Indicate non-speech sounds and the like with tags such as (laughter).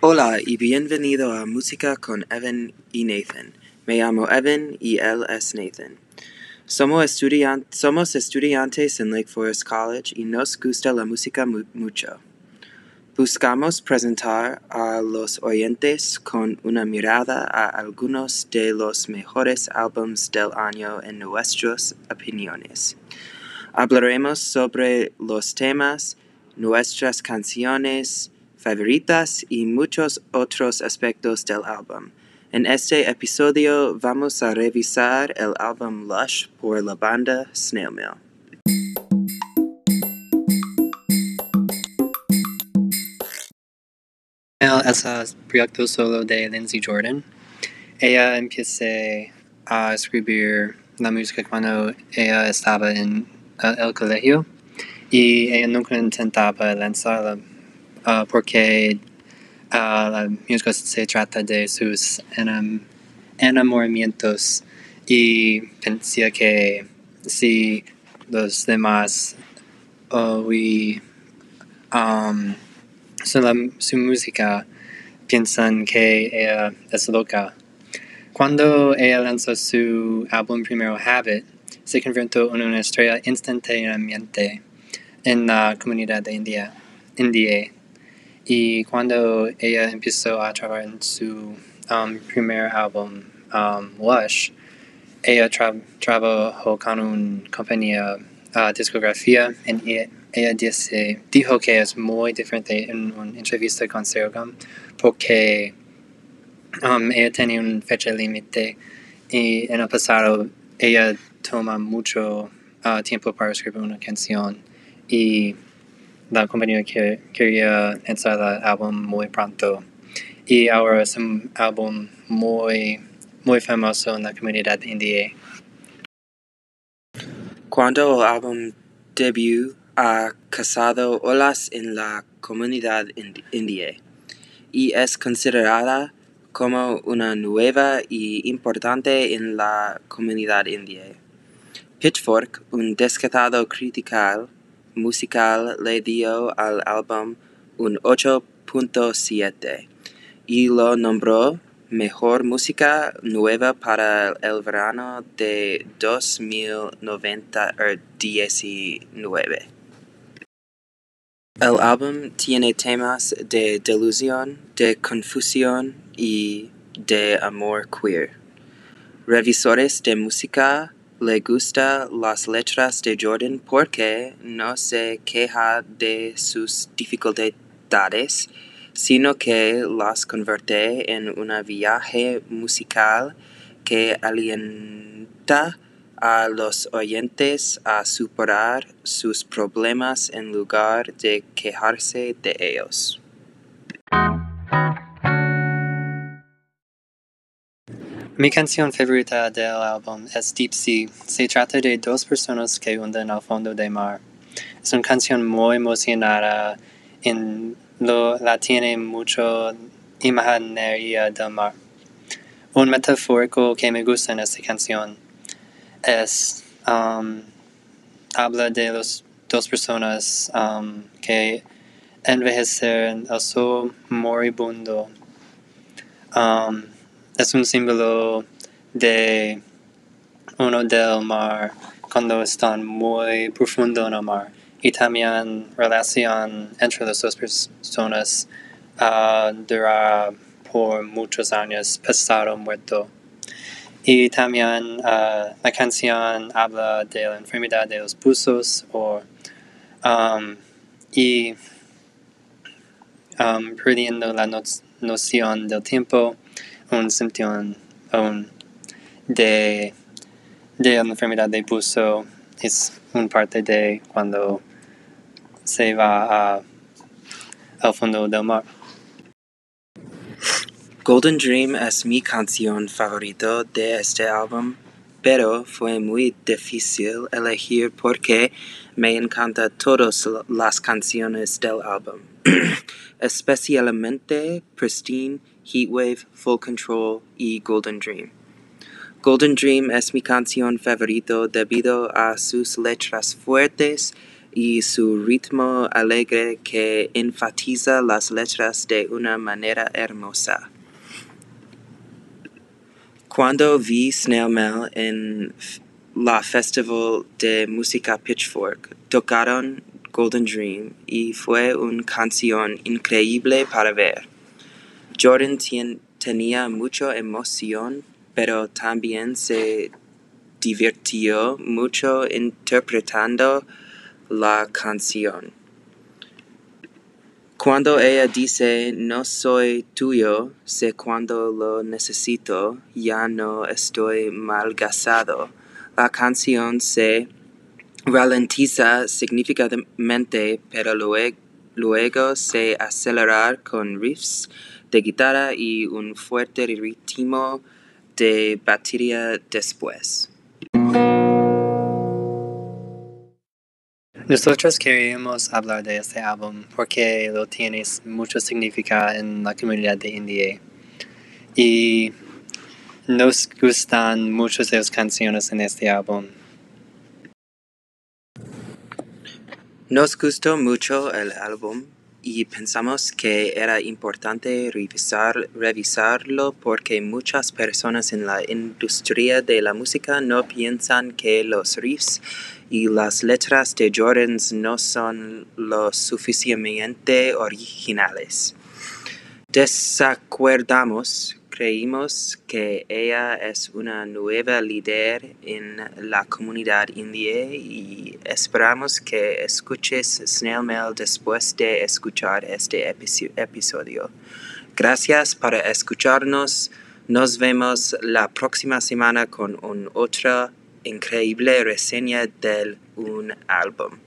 Hola y bienvenido a Música con Evan y Nathan. Me llamo Evan y él es Nathan. Somos, estudian somos estudiantes en Lake Forest College y nos gusta la música mu mucho. Buscamos presentar a los oyentes con una mirada a algunos de los mejores álbumes del año en nuestras opiniones. Hablaremos sobre los temas, nuestras canciones, favoritas y muchos otros aspectos del álbum. En este episodio vamos a revisar el álbum Lush por la banda Snail Mail. es el proyecto solo de Lindsay Jordan. Ella empezó a escribir la música cuando ella estaba en el colegio y ella nunca intentaba lanzarla uh, porque uh, la música se trata de sus enam enamoramientos y pensé que si los demás oí um, su, su música piensan que ella es loca. Cuando ella lanzó su álbum primero Habit, se convirtió en una estrella instantáneamente en la comunidad de India. India. Y cuando ella empezó a trabajar en su um, primer álbum, um, Lush, ella tra trabajó con una compañía uh, discografía en ella, ella dice, dijo que es muy diferente en una entrevista con Sergam porque um, ella tenía una fecha límite y en el pasado ella toma mucho uh, tiempo para escribir una canción y la compañía que quería lanzar el álbum muy pronto. Y ahora es un álbum muy, muy famoso en la comunidad india. Cuando el álbum debut ha causado olas en la comunidad india y es considerada como una nueva y importante en la comunidad india. Pitchfork, un descatado critical, musical le dio al álbum un 8.7 y lo nombró Mejor Música Nueva para el verano de 2019. El álbum tiene temas de delusión, de confusión y de amor queer. Revisores de música le gusta las letras de Jordan porque no se queja de sus dificultades, sino que las convierte en un viaje musical que alienta a los oyentes a superar sus problemas en lugar de quejarse de ellos. Mi canción favorita del álbum es Deep Sea. Se trata de dos personas que hunden al fondo del mar. Es una canción muy emocionada en lo la tiene mucho imaginería del mar. Un metafórico que me gusta en esta canción es um, habla de los dos personas um, que envejecen el sol moribundo. Um, es un símbolo de uno del mar cuando están muy profundo en el mar y también relación entre las dos personas uh, por muchos años pasado muerto. Y también uh, la canción habla de la enfermedad de los buzos o um, y um, perdiendo la no noción del tiempo un symtion un de, de la enfermedad de buzo es un parte de cuando se va a, al fondo del mar. Golden Dream es mi canción favorito de este álbum. Pero fue muy difícil elegir porque me encantan todas las canciones del álbum, (clears throat) especialmente Pristine Heatwave, Full Control y Golden Dream. Golden Dream es mi canción favorito debido a sus letras fuertes y su ritmo alegre que enfatiza las letras de una manera hermosa. Cuando vi Snail Mail en la Festival de Música Pitchfork, tocaron Golden Dream y fue una canción increíble para ver. Jordan tenía mucha emoción, pero también se divirtió mucho interpretando la canción. Cuando ella dice no soy tuyo, sé cuando lo necesito, ya no estoy malgasado. La canción se ralentiza significativamente, pero luego, luego se acelera con riffs de guitarra y un fuerte ritmo de batería después. Nosotros queríamos hablar de este álbum porque lo tiene mucho significado en la comunidad de indie. Y nos gustan muchas de las canciones en este álbum. Nos gustó mucho el álbum y pensamos que era importante revisar, revisarlo porque muchas personas en la industria de la música no piensan que los riffs y las letras de Jordans no son lo suficientemente originales. Desacuerdamos Creímos que ella es una nueva líder en la comunidad indie y esperamos que escuches Snail Mail después de escuchar este episodio. Gracias por escucharnos. Nos vemos la próxima semana con otra increíble reseña de un álbum.